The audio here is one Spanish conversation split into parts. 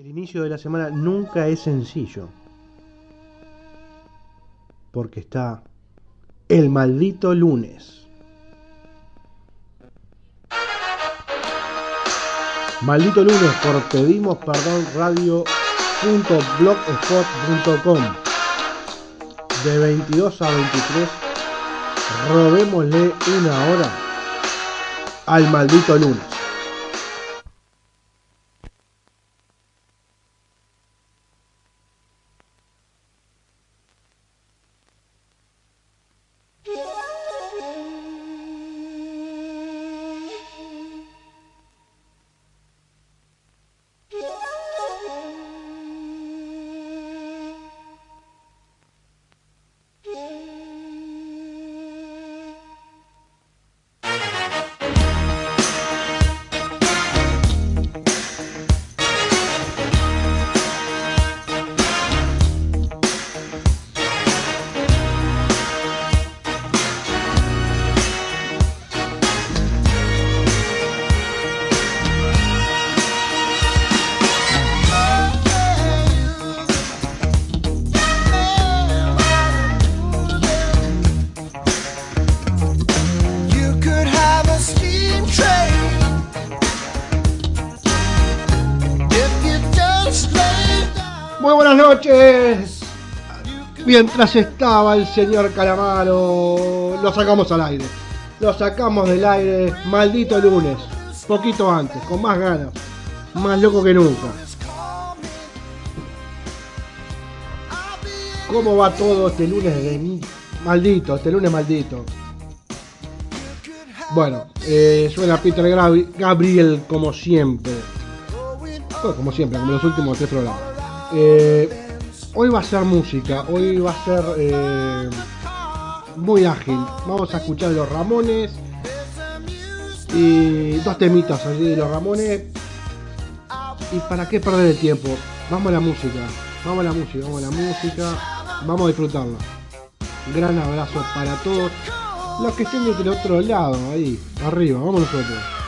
El inicio de la semana nunca es sencillo. Porque está el maldito lunes. Maldito lunes por pedimos perdón radio.blogspot.com de 22 a 23 robémosle una hora al maldito lunes. Mientras estaba el señor Calamaro, lo sacamos al aire. Lo sacamos del aire, maldito lunes. Poquito antes, con más ganas. Más loco que nunca. ¿Cómo va todo este lunes de mí? Maldito, este lunes maldito. Bueno, eh, suena Peter Gabriel, como siempre. Bueno, como siempre, como los últimos tres programas. Eh, hoy va a ser música, hoy va a ser eh, muy ágil. Vamos a escuchar los Ramones y dos temitas allí de los Ramones. ¿Y para qué perder el tiempo? Vamos a la música, vamos a la música, vamos a la música, vamos a disfrutarla. Gran abrazo para todos los que estén del otro lado, ahí, arriba, vamos nosotros.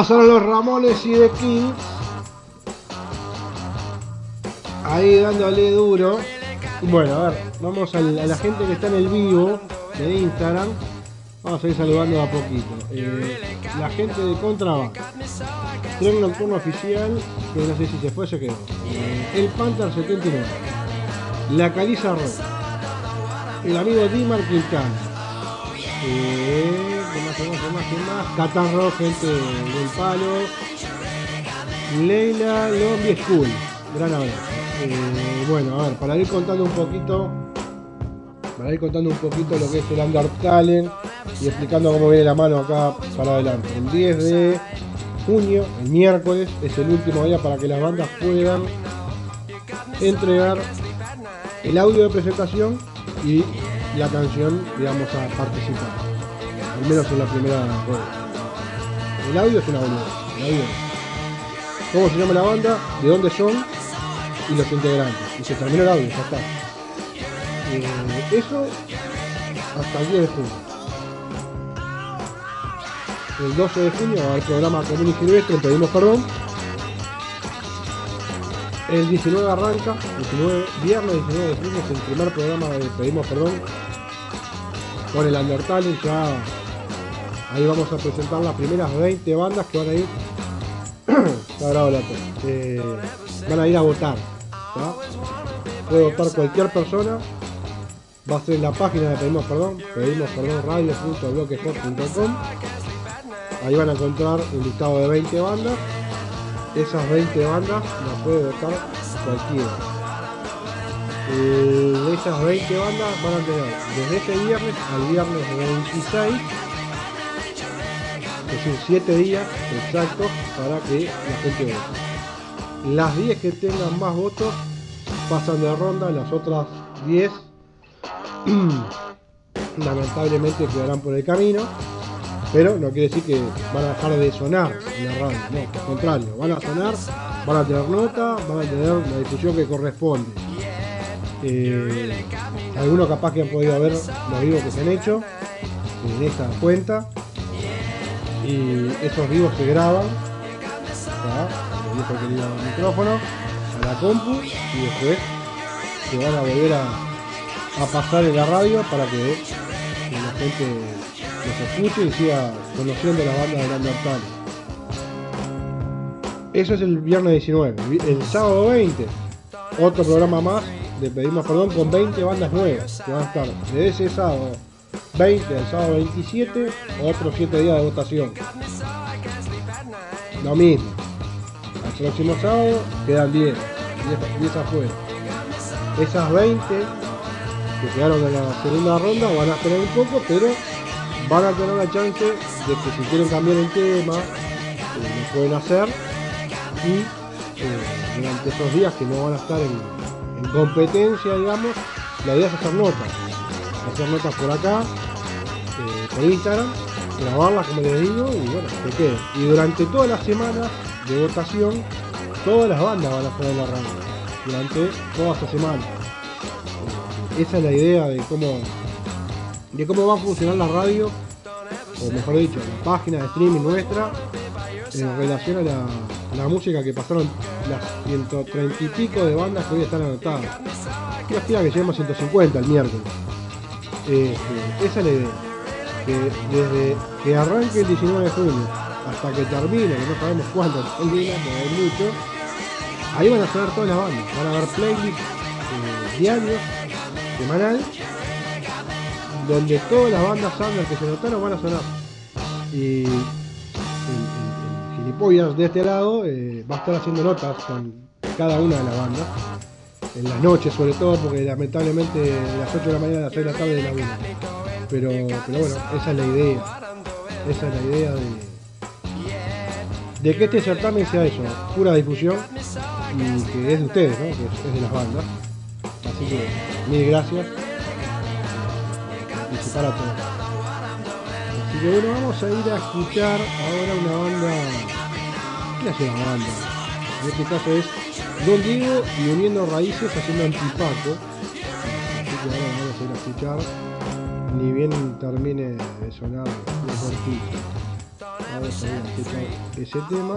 Pasaron los Ramones y The Kings. Ahí dándole duro. Bueno, a ver, vamos a la gente que está en el vivo de Instagram. Vamos a ir saludando a poquito. Eh, la gente de Contraband. Tren Nocturno Oficial, que no sé si se fue se quedó. El Panther 79. La Caliza Rock. El amigo Dimar Quintana. Eh, Catarro, gente del palo. Leila Lombi School. Gran abrazo. Eh, bueno, a ver, para ir contando un poquito. Para ir contando un poquito lo que es el Under Talent y explicando cómo viene la mano acá para adelante. El 10 de junio, el miércoles, es el último día para que las bandas puedan entregar el audio de presentación y la canción, digamos, a participar. Al menos en la primera. El audio es una boluda. ¿Cómo se llama la banda? ¿De dónde son? Y los integrantes. Y se terminó el audio, ya está. Eh, eso hasta el 10 de junio. El 12 de junio va programa común y silvestre, pedimos perdón. El 19 arranca, 19, viernes 19 de junio es el primer programa de Pedimos Perdón con el Undertale ya ahí vamos a presentar las primeras 20 bandas que van a ir. Eh, van a ir a votar puede votar cualquier persona va a ser en la página de Pedimos Perdón pedimos perdón radio.blogspot.com ahí van a encontrar un listado de 20 bandas esas 20 bandas las puede votar cualquiera. Eh, de esas 20 bandas van a tener desde ese viernes al viernes 26, es decir, 7 días exactos para que la gente vote. Las 10 que tengan más votos pasan de ronda, las otras 10 lamentablemente quedarán por el camino pero no quiere decir que van a dejar de sonar en la radio, no, al contrario, van a sonar, van a tener nota, van a tener la difusión que corresponde. Eh, algunos capaz que han podido ver los vivos que se han hecho en esta cuenta y esos vivos se graban, ¿tá? le dijo que le iba al micrófono, a la compu y después se van a volver a, pasar en la radio para que, la gente los escuche y siga conociendo la banda de Undertale. Eso es el viernes 19. El sábado 20, otro programa más, le pedimos perdón, con 20 bandas nuevas que van a estar desde ese sábado 20, el sábado 27, otros 7 días de votación. Lo mismo. El próximo sábado quedan 10, 10, 10 afuera. Esas 20 que quedaron en la segunda ronda van a esperar un poco, pero van a tener la chance de que si quieren cambiar el tema, eh, lo pueden hacer. Y eh, durante esos días que no van a estar en, en competencia, digamos, la idea es hacer notas. Hacer notas por acá, eh, Instagram, grabarlas como les digo, y bueno, que quede. Y durante todas las semanas de votación, todas las bandas van a estar en la radio. Durante toda esta semana. Esa es la idea de cómo, de cómo va a funcionar la radio, o mejor dicho, la página de streaming nuestra, en relación a la, la música que pasaron las 130 y pico de bandas que hoy están anotadas. Yo aspira que lleguemos a 150 el miércoles. Este, esa es la idea. Que desde que arranque el 19 de junio hasta que termine, que no sabemos cuánto termina, porque hay mucho, ahí van a sonar todas las bandas. Van a haber playlists eh, diarios, semanal, donde todas las bandas under que se notaron van a sonar. Y el gilipollas de este lado eh, va a estar haciendo notas con cada una de las bandas. En las noches sobre todo, porque lamentablemente de las 8 de la mañana a las 6 de la tarde de la vida. Pero, pero bueno, esa es la idea. Esa es la idea de, de que este certamen sea eso, pura difusión y que es de ustedes, ¿no? que es, de las bandas. Así que mil gracias por participar a todos. Así que bueno, vamos a ir a escuchar ahora una banda. ¿Qué hace la banda? En este caso es Don Diego y Uniendo Raíces haciendo antipaco. Así que ahora vamos a ir a escuchar. Ni bien termine de sonar el cortito. Vamos a ir a escuchar ese tema.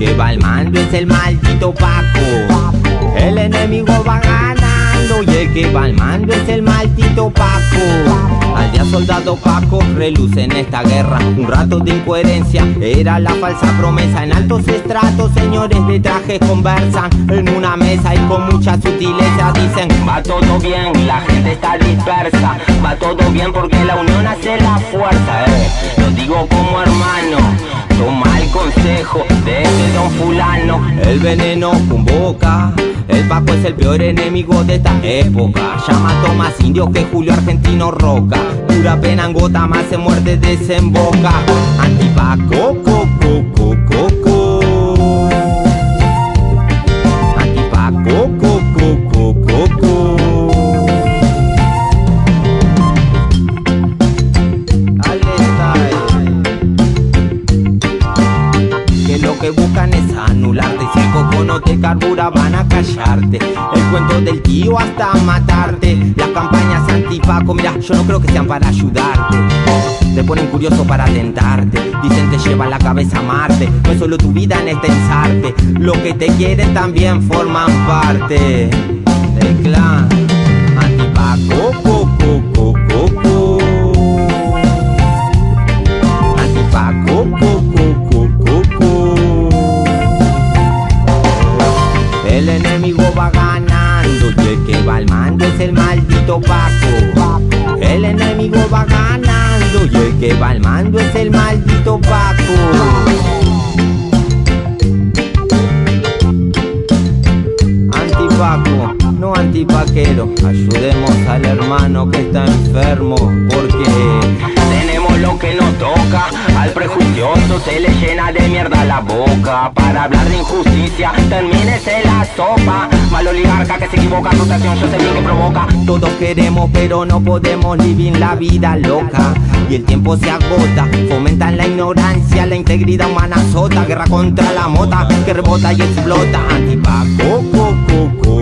El que va al mando es el maldito Paco. El enemigo va ganando que va al mando es el maldito Paco. Al día soldado Paco reluce en esta guerra. Un rato de incoherencia era la falsa promesa. En altos estratos, señores de traje conversan en una mesa y con mucha sutileza dicen: Va todo bien, la gente está dispersa. Va todo bien porque la unión hace la fuerza. Eh. Lo digo como hermano. Toma el consejo de ese don fulano. El veneno convoca. El Paco es el peor enemigo de esta época. Llama a más indio que Julio Argentino Roca. Pura pena en gota más se muerde desemboca. Antipaco, co, co, co, co, co. Antipaco, co, co, co, co, co. Dale, dale. Que lo que buscan es anularte Si el coco no te carbura van a callarte Del tío hasta matarte. Las campañas antipaco, mira, yo no creo que sean para ayudarte. Te ponen curioso para tentarte Dicen te llevan la cabeza a Marte. No es solo tu vida en este ensarte Lo que te quieren también forman parte Del clan Paco. Antipaco, no antipaquero, ayudemos al hermano que está enfermo porque tenemos lo que nos toca. Al prejuicioso se le llena de mierda la boca. Para hablar de injusticia, termínese la sopa. Mal oligarca que se equivoca, rotación, yo sé bien que provoca. Todos queremos, pero no podemos vivir la vida loca. Y el tiempo se agota, fomentan la ignorancia, la integridad humana azota. Guerra contra la mota que rebota y explota. Antipaco, co, co,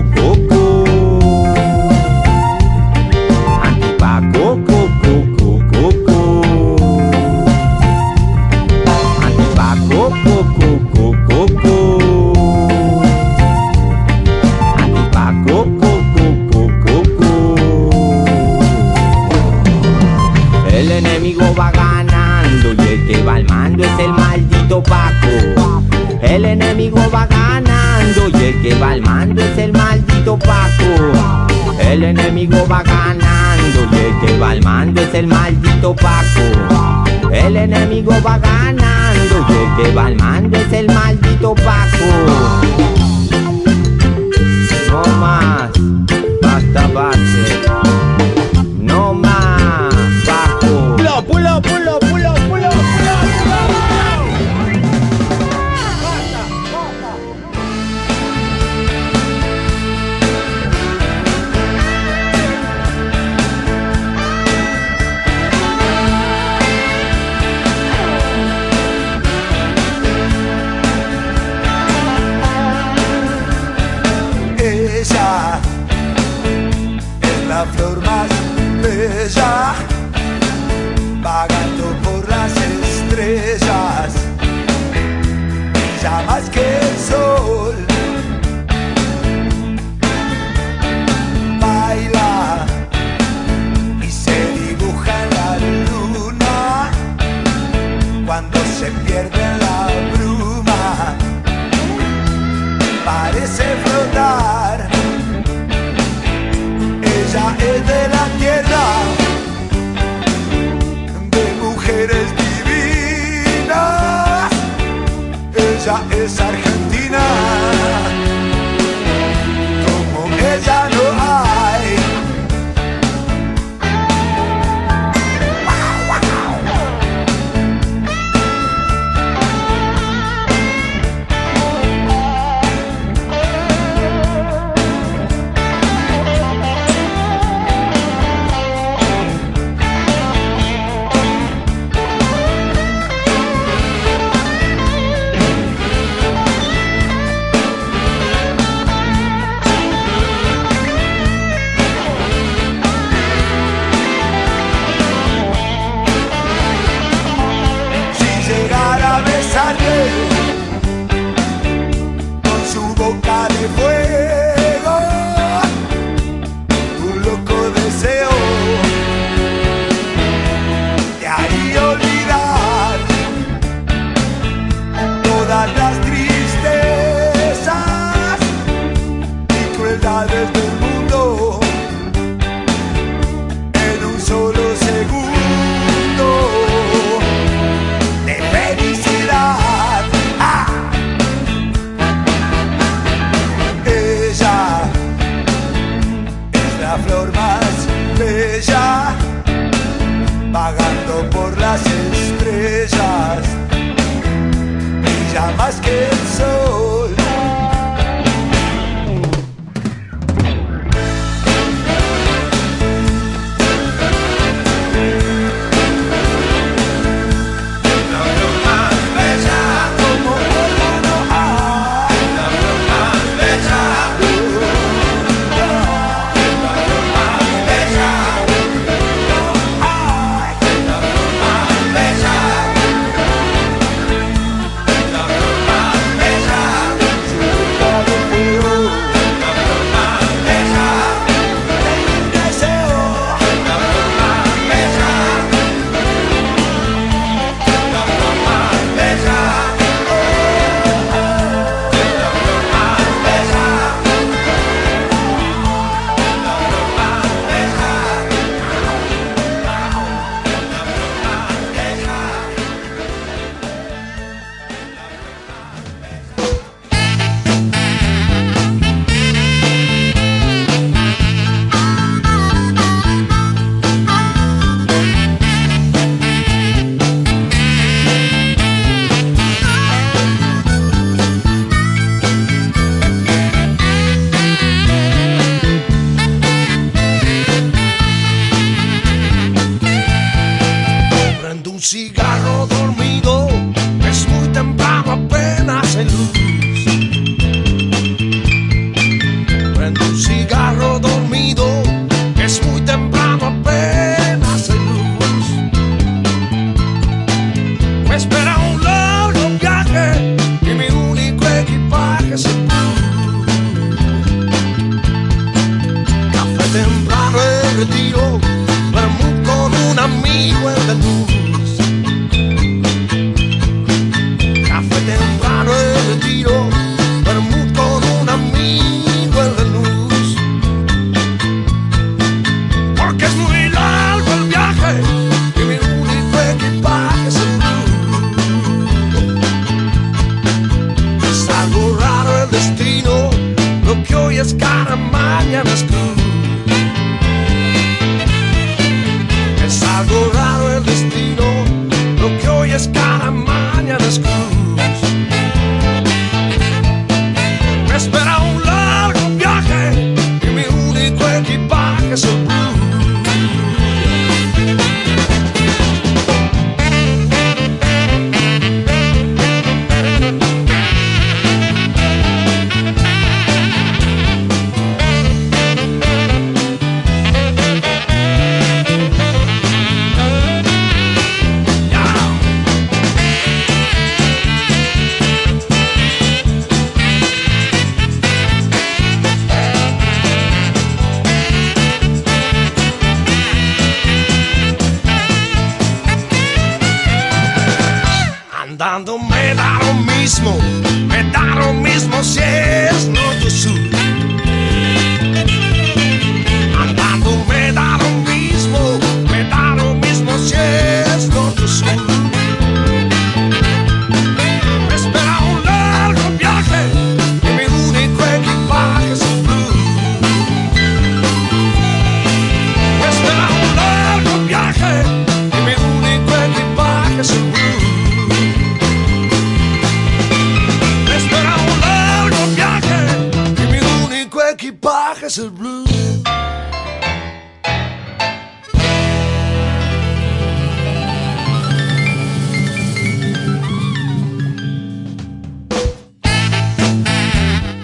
amigo va ganando y el que va al mando es el maldito Paco. El enemigo va ganando y el que va al mando es el maldito Paco. No más, basta, basta.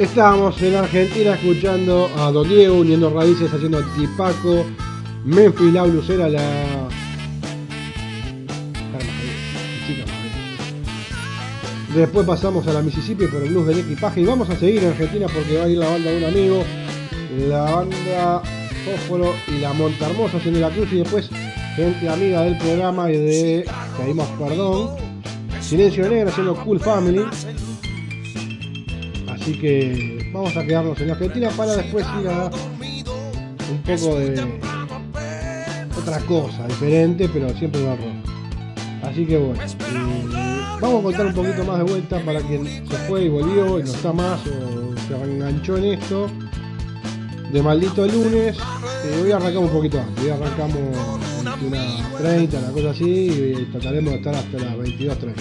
Estábamos en Argentina escuchando a Don Diego uniendo raíces haciendo Tipaco, Memphis La Lucera, la. Después pasamos a la Mississippi por el blues del equipaje y vamos a seguir en Argentina porque va a ir la banda de un amigo, la banda Fósforo y la Monta Hermosa haciendo la cruz y después gente amiga del programa y de Pedimos Perdón, Silencio Negro haciendo Cool Family. Así que vamos a quedarnos en Argentina para después ir a un poco de otra cosa diferente, pero siempre de rock. Así que bueno, vamos a contar un poquito más de vuelta para quien se fue y volvió y no está más o se enganchó en esto. De maldito lunes, eh, hoy arrancamos un poquito antes, hoy arrancamos 21.30, una cosa así, y trataremos de estar hasta las 22.30.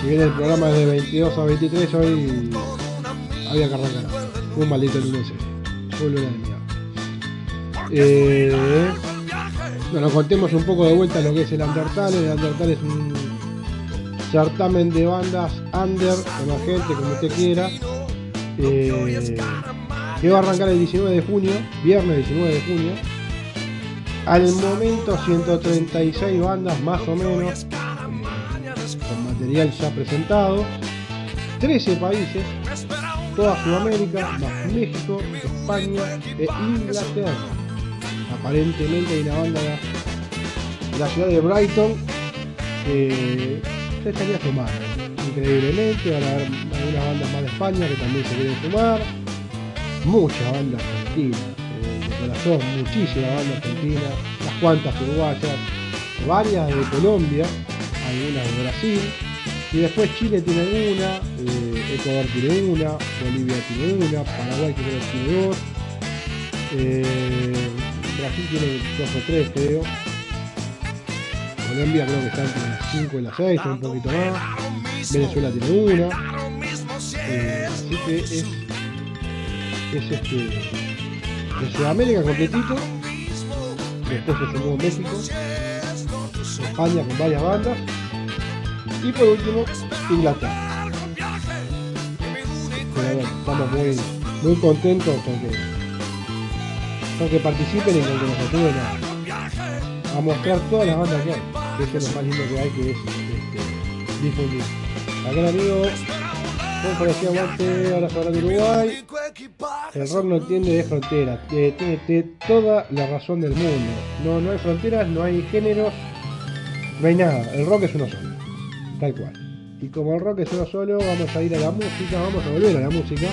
Si bien el programa es de 22 a 23, hoy había que arrancar. Un maldito lunes. ese. Fue un lunes de mierda. Eh, bueno, contemos un poco de vuelta lo que es el Undertale. El Undertale es un certamen de bandas under, emergente, como usted quiera. eh, que va a arrancar el 19 de junio, viernes 19 de junio. Al momento 136 bandas más o menos con material ya presentado, 13 países, toda Sudamérica, más México, España e Inglaterra. Aparentemente hay una banda de la ciudad de Brighton que se estaría sumando. Increíblemente, van a haber algunas bandas más de España que también se quieren sumar. Muchas bandas argentinas, eh, de corazón, muchísimas bandas argentinas, unas cuantas uruguayas, varias de Colombia, algunas de Brasil, y después Chile tiene una, eh, Ecuador tiene una, Bolivia tiene una, Paraguay creo tiene dos, eh, Brasil tiene dos o tres creo, Colombia creo que está entre las 5 y las 6, un poquito más, Venezuela tiene una, eh, así que es, es este, de Sudamérica completito, después se sumó México, España con varias bandas, y por último, Inglaterra. Bueno, estamos muy, muy contentos con que, participen y con que nos ayuden a, mostrar todas las bandas que hay. Que es lo más lindo que hay, que es este, difundir. Acá Aguante, ahora para de Uruguay. El rock no entiende de fronteras, eh, tiene, tiene toda la razón del mundo. No, no hay fronteras, no hay géneros, no hay nada. El rock es uno solo tal cual. Y como el rock es uno solo, vamos a ir a la música, vamos a volver a la música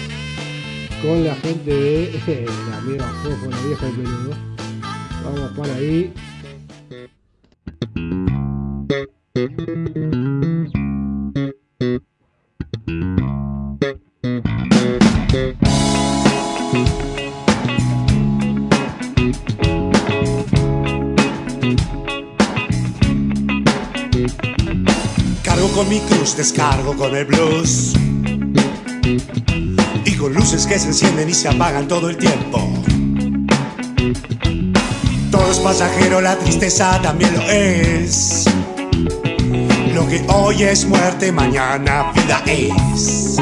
con la gente de la amiga Fofo, la vieja del peludo. Vamos para ahí. Cargo mi cruz, descargo con el blues. Y con luces que se encienden y se apagan todo el tiempo. Todo es pasajero, la tristeza también lo es. Lo que hoy es muerte, mañana vida es.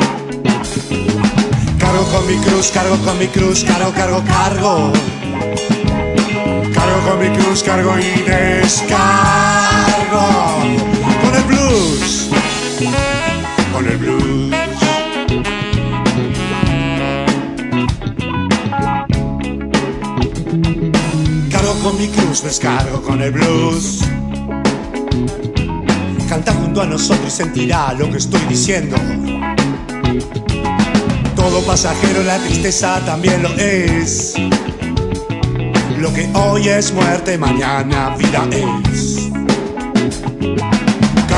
Cargo con mi cruz, cargo con mi cruz, cargo, cargo, cargo. Cargo con mi cruz, cargo y descargo. Con el blues. Cargo con mi cruz, descargo con el blues. canta junto a nosotros y sentirá lo que estoy diciendo. Todo pasajero, la tristeza también lo es. Lo que hoy es muerte, mañana vida es.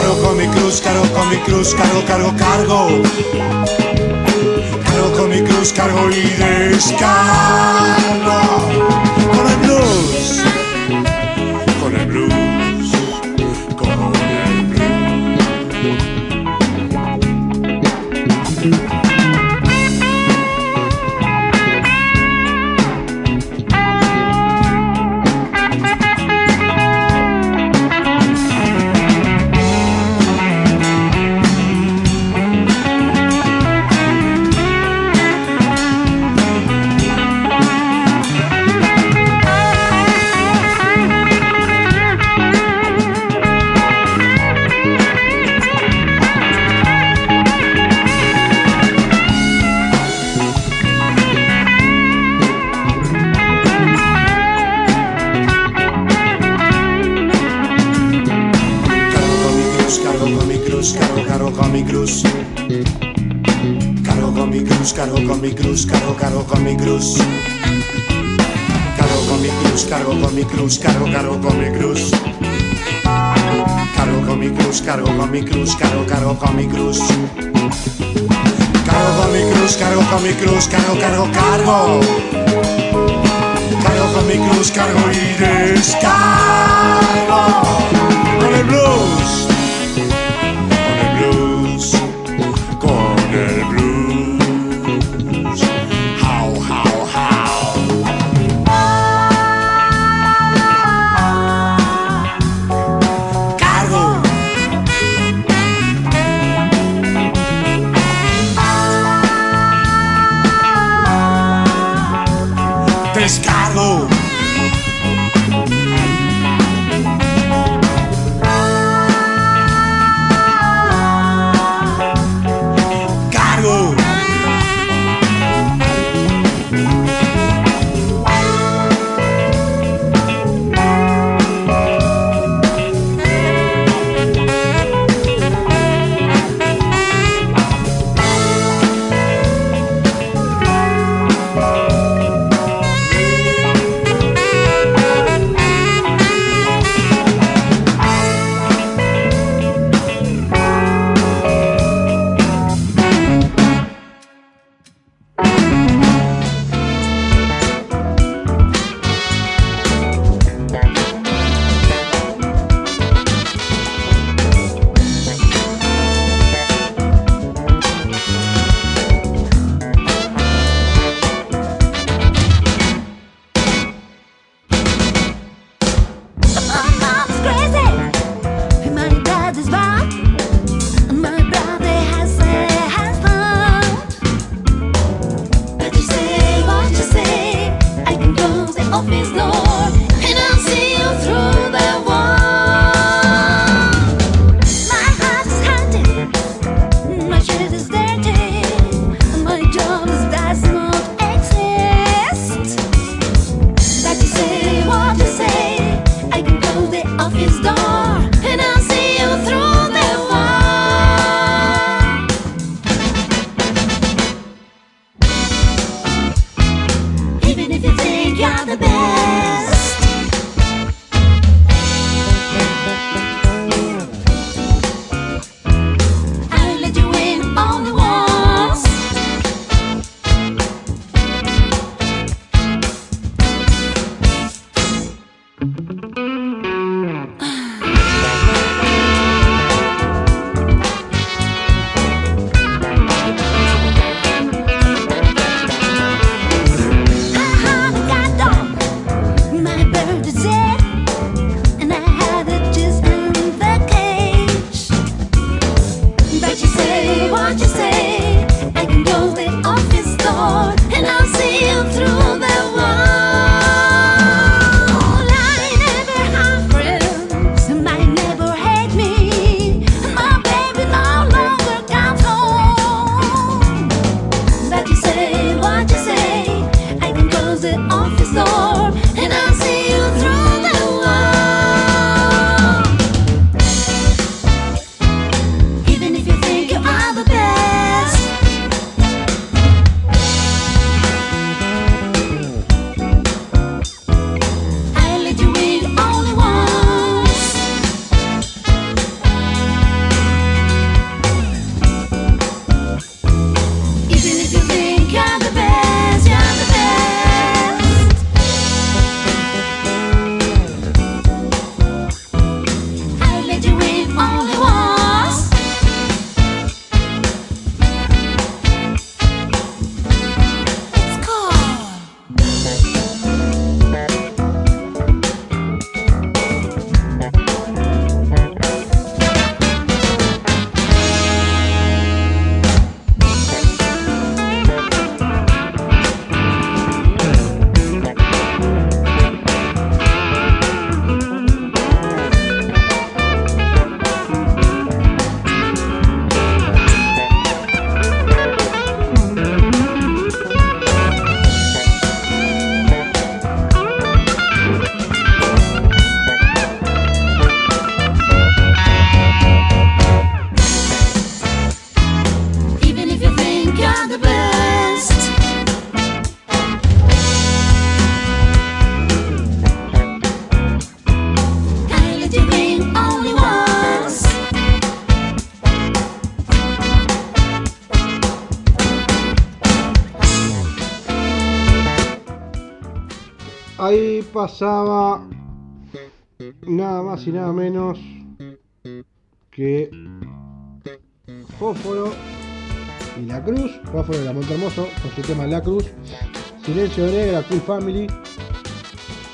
Cargo con mi cruz, cargo con mi cruz, cargo, cargo, cargo. Cargo con mi cruz, cargo y descargo. Mi cruz, cargo, cargo con mi cruz. Cargo con mi cruz, cargo con mi cruz, cargo, cargo con mi cruz. Cargo con mi cruz, cargo con mi cruz, cargo, cargo, cargo. Cargo con mi cruz, cargo y descargo. Con blues, pasaba nada más y nada menos que Fósforo y La Cruz, Fósforo de la Monte Hermoso con su tema La Cruz, Silencio de Negra, Cool Family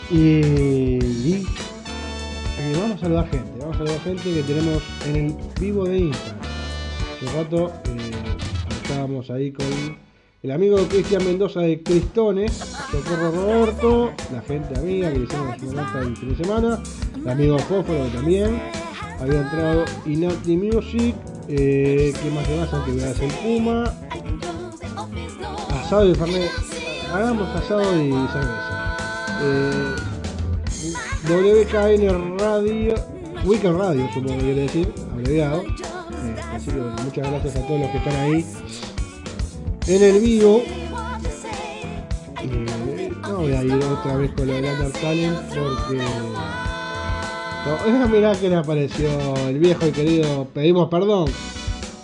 y, vamos a saludar gente, vamos a saludar gente que tenemos en el vivo de Instagram. Hace rato eh, estábamos ahí con el amigo Cristian Mendoza de Cristone, Socorro Roberto, la gente amiga que le hicimos una nota el fin de semana, el amigo Fósforo que también había entrado Inati Music, eh, que más que más actividades el Puma, asado y Fernet, hagamos asado y cerveza. Eh, WKN Radio, Weekend Radio supongo que quiere decir, abreviado. Eh, así que bueno, muchas gracias a todos los que están ahí en el vivo. Eh, no voy a ir otra vez con lo del Under Talent porque. No, mirá que le apareció el viejo y querido Pedimos Perdón.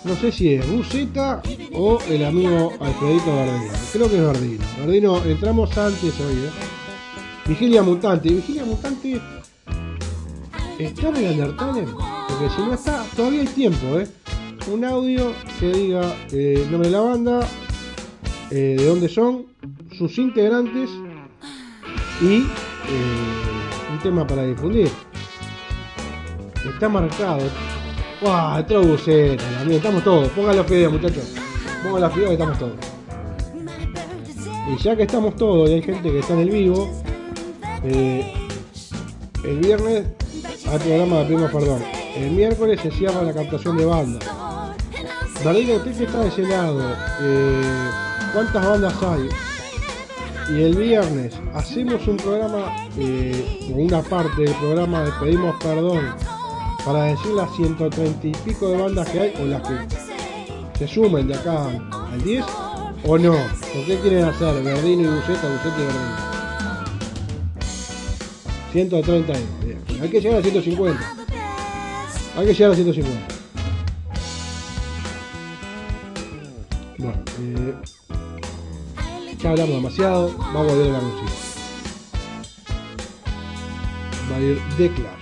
No sé si es Buceta o el amigo Alfredito Gardino. Creo que es Gardino. Gardino, entramos antes hoy, ¿eh? Vigilia Mutante. Vigilia Mutante. ¿Está en el Undertale? Porque si no está, todavía hay tiempo, ¿eh? Un audio que diga eh, nombre de la banda, eh, de dónde son, sus integrantes y eh, un tema para difundir. Está marcado. ¡Wow! Mía, estamos todos. Pongan los videos, muchachos. Pongan los videos que estamos todos. Y ya que estamos todos y hay gente que está en el vivo, eh, el viernes hay programa de Primo Perdón. El miércoles se cierra la captación de bandas. Darío, usted que está de ese lado, ¿cuántas bandas hay? Y el viernes hacemos un programa, eh, una parte del programa de Pedimos Perdón, para decir las 130 y pico de bandas que hay, o las que se sumen de acá al 10, o no. ¿Por qué quieren hacer Verdino y Buceta, Buceta y Verdino? 130 ahí, bien. Hay que llegar a 150. Hay que llegar a 150. Bueno, eh, ya hablamos demasiado. Vamos a a la música. Va a ir The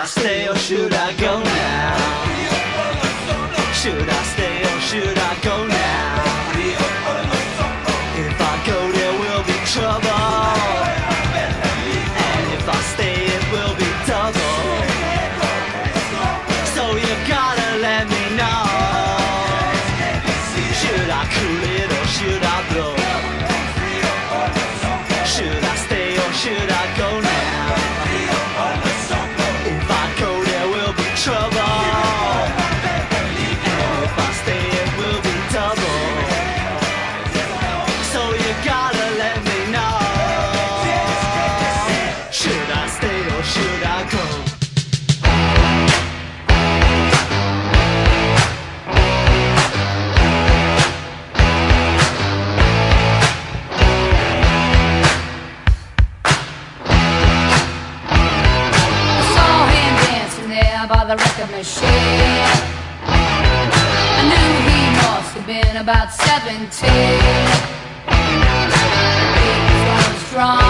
I stay or should I go now? seventeen. Beat was strong.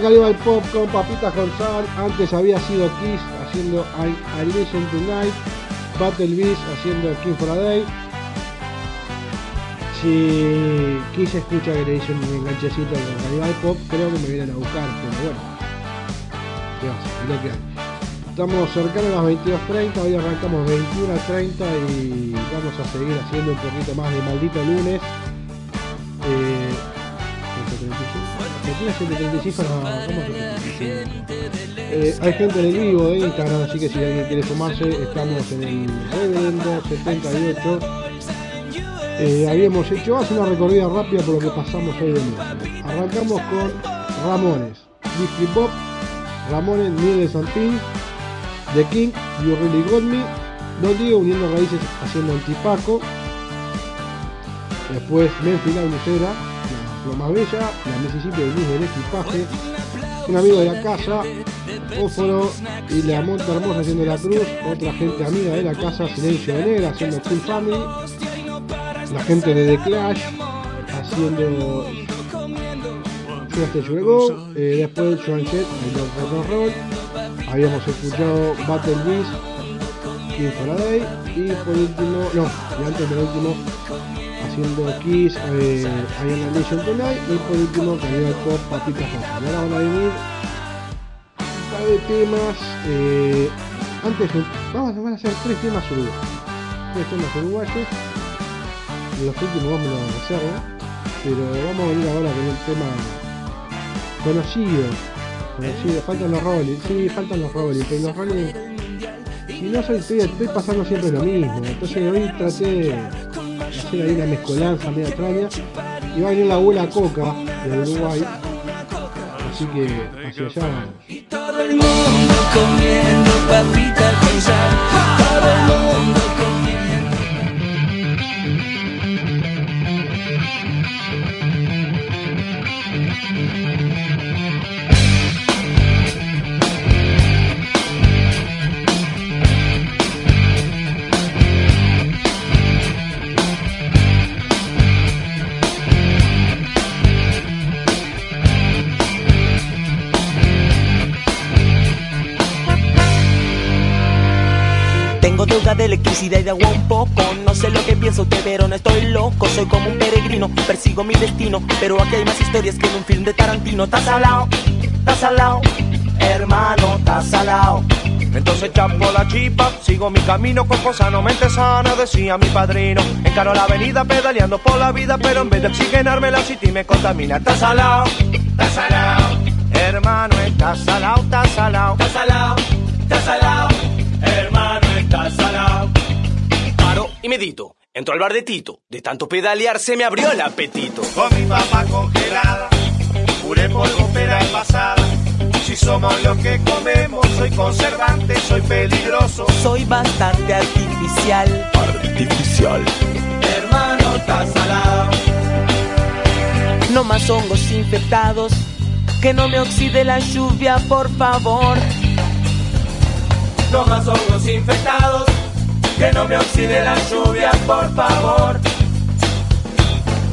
Cannibal Pop con papitas con. Antes había sido Kiss haciendo I, I Listen Tonight. Battle Beast haciendo King for a Day. Si Kiss escucha que le dicen un enganchecito con Cannibal Pop, creo que me vienen a buscar, pero bueno. ¿Qué lo que hay. Estamos cercanos a las 22.30, hoy arrancamos 21.30 y vamos a seguir haciendo un poquito más de maldito lunes. 135. 135 no, ¿cómo 135? Eh, hay gente en el vivo de Instagram, así que si alguien quiere sumarse, estamos en el Reverendo 78. Eh, habíamos hecho, hace una recorrida rápida por lo que pasamos hoy de música. Arrancamos con Ramones, Disney Pop, Ramones, Neil Santín, The King, You Really Got Me, Don Diego uniendo raíces haciendo Antipaco, después Memphis la Lucera, la más bella, la Mississippi Blues del equipaje, un amigo de la casa, Fósforo y la Monta Hermosa haciendo la cruz, otra gente amiga de la casa, Silencio de Negra haciendo Cool Family, la gente de The Clash haciendo Just Go, eh, después Joan Jett haciendo Rock Roll, habíamos escuchado Battle Beast, King for a Day y por último, no, y antes del último haciendo Kiss, eh, I Am Nation Tonight y por último Cannibal Pop, Papitas Rojas. Ahora van a venir un par de temas, eh, antes vamos, van a hacer tres temas uruguayos, tres temas uruguayos, los últimos vamos a los reserva, pero vamos a venir ahora con un tema conocido, conocido, faltan los Rolling, sí, faltan los Rolling, pero los Rolling, y no soy, estoy, estoy pasando siempre lo mismo, entonces hoy traté hacer ahí una mezcolanza media extraña y va a venir la abuela Coca de Uruguay, así que hacia allá vamos. Todo el mundo comiendo papita con sal. Electricidad y de agua un poco. No sé lo que pienso pero no estoy loco. Soy como un peregrino, persigo mi destino. Pero aquí hay más historias que en un film de Tarantino. Estás salado, estás salado, hermano, estás salado. Entonces chapo la chipa, sigo mi camino con cosa no mente sana, decía mi padrino. Encaro la avenida pedaleando por la vida, pero en vez de oxigenarme la city me contamina. Estás salado, estás salado, hermano, estás salado, estás salado, estás salado, estás salado, hermano, estás salado. Y medito. Entro al bar de Tito. De tanto pedalear se me abrió el apetito. Con mi papa congelada, puré por pera pasada. Si somos lo que comemos, soy conservante, soy peligroso. Soy bastante artificial. Artificial. Hermano, está salado. No más hongos infectados. Que no me oxide la lluvia, por favor. No más hongos infectados. Que no me oxide la lluvia, por favor.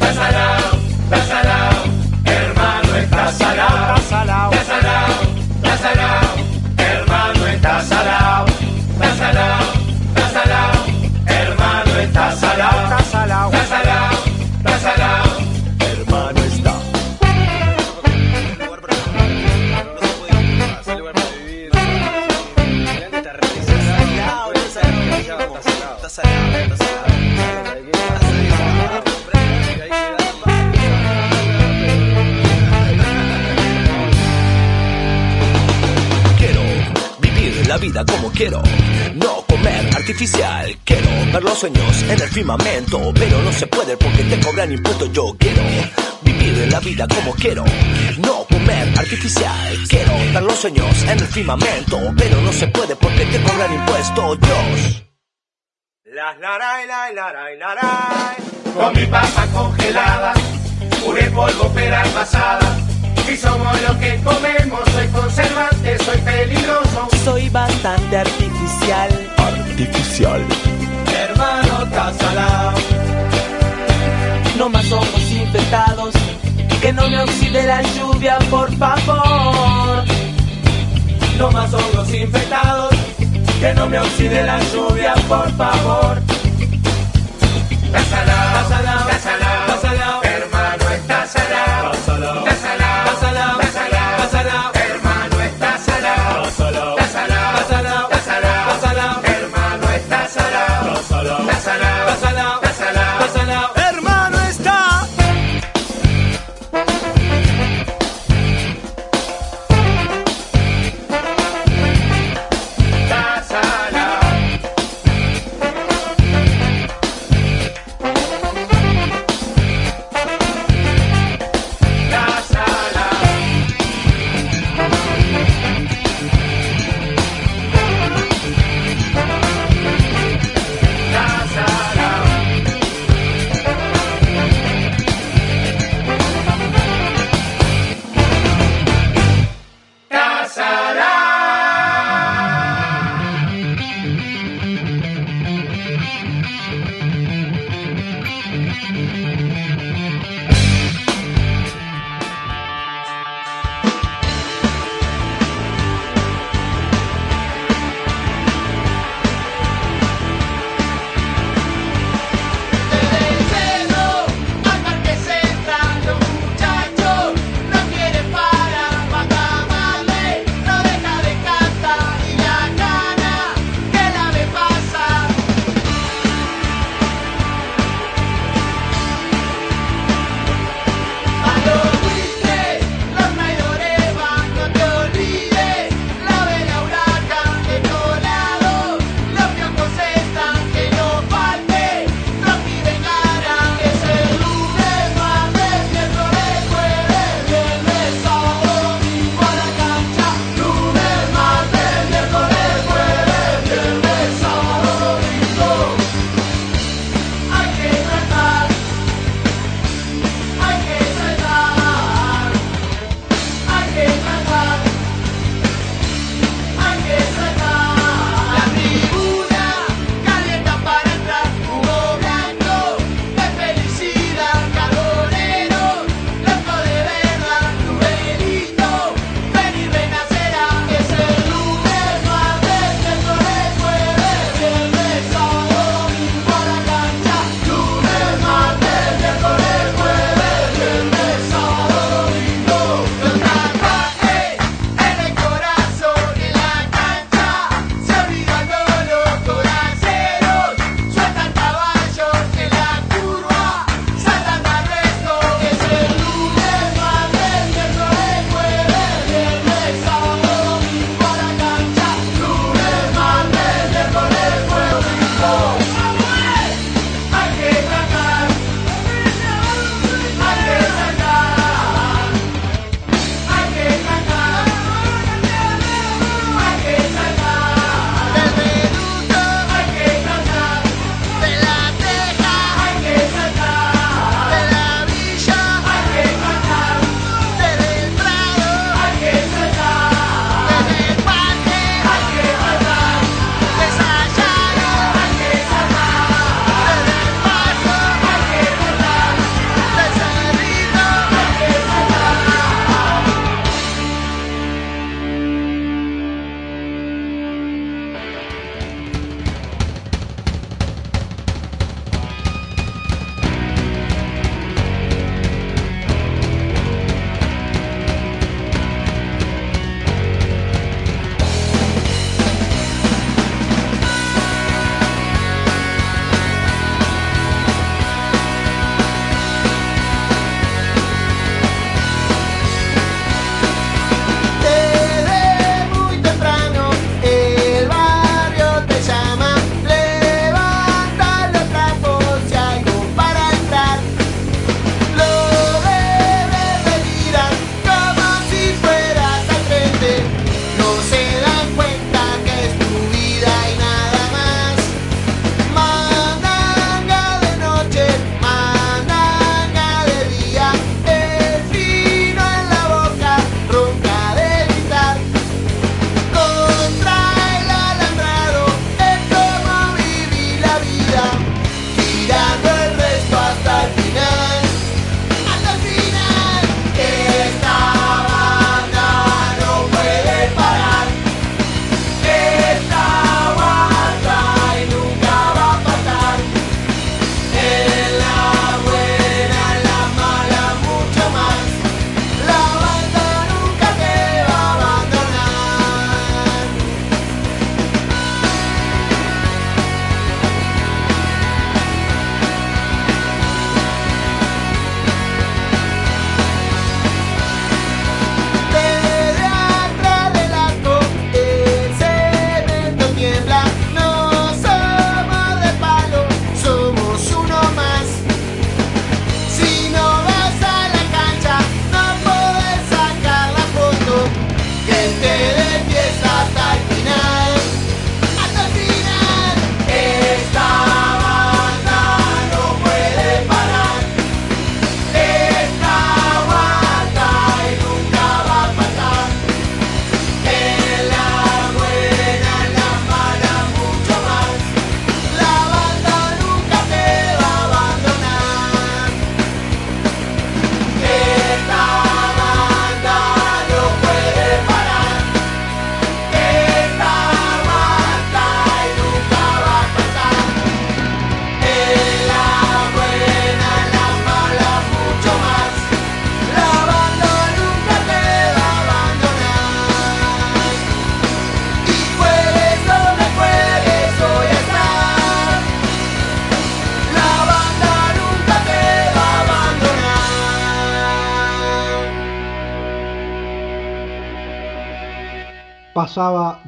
Está salado. Hermano, está salado. Quiero, no comer artificial. Quiero ver los sueños en el firmamento, pero no se puede porque te cobran impuestos. Yo quiero vivir la vida como quiero, no comer artificial. Quiero ver los sueños en el firmamento, pero no se puede porque te cobran impuestos. Dios. Las laray, laray, laray, laray. Con mi papa congelada, puré polvo pera pasada. Si somos lo que comemos, soy conservante, soy peligroso. Soy bastante artificial. Artificial. Hermano, está salado. No más hongos infectados. Que no me oxide la lluvia, por favor. No más hongos infectados. Que no me oxide la lluvia, por favor. Está salado, está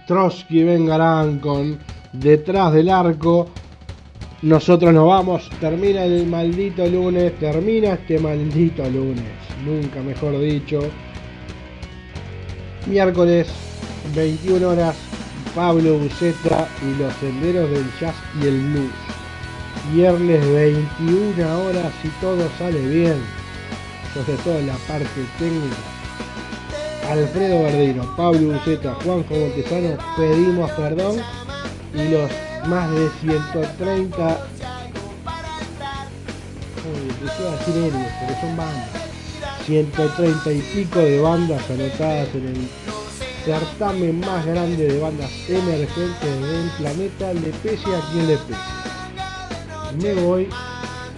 Trotsky Vengarán con Detrás del Arco. Nosotros nos vamos, termina el maldito lunes, termina este maldito lunes, nunca mejor dicho. Miércoles, 21 horas, Pablo Buceta y los senderos del jazz y el blues. Viernes 21 horas si todo sale bien, sobre todo en la parte técnica. Alfredo Verdino, Pablo Buceta, Juanjo Montesano, pedimos perdón y los más de 130 Uy, empecé a decir héroes, pero son bandas. 130 y pico de bandas anotadas en el certamen más grande de bandas emergentes del planeta le pese a quien le pese me voy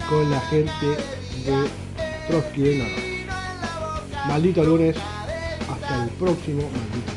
con la gente de Trotsky Vengador. maldito lunes hasta el próximo maldito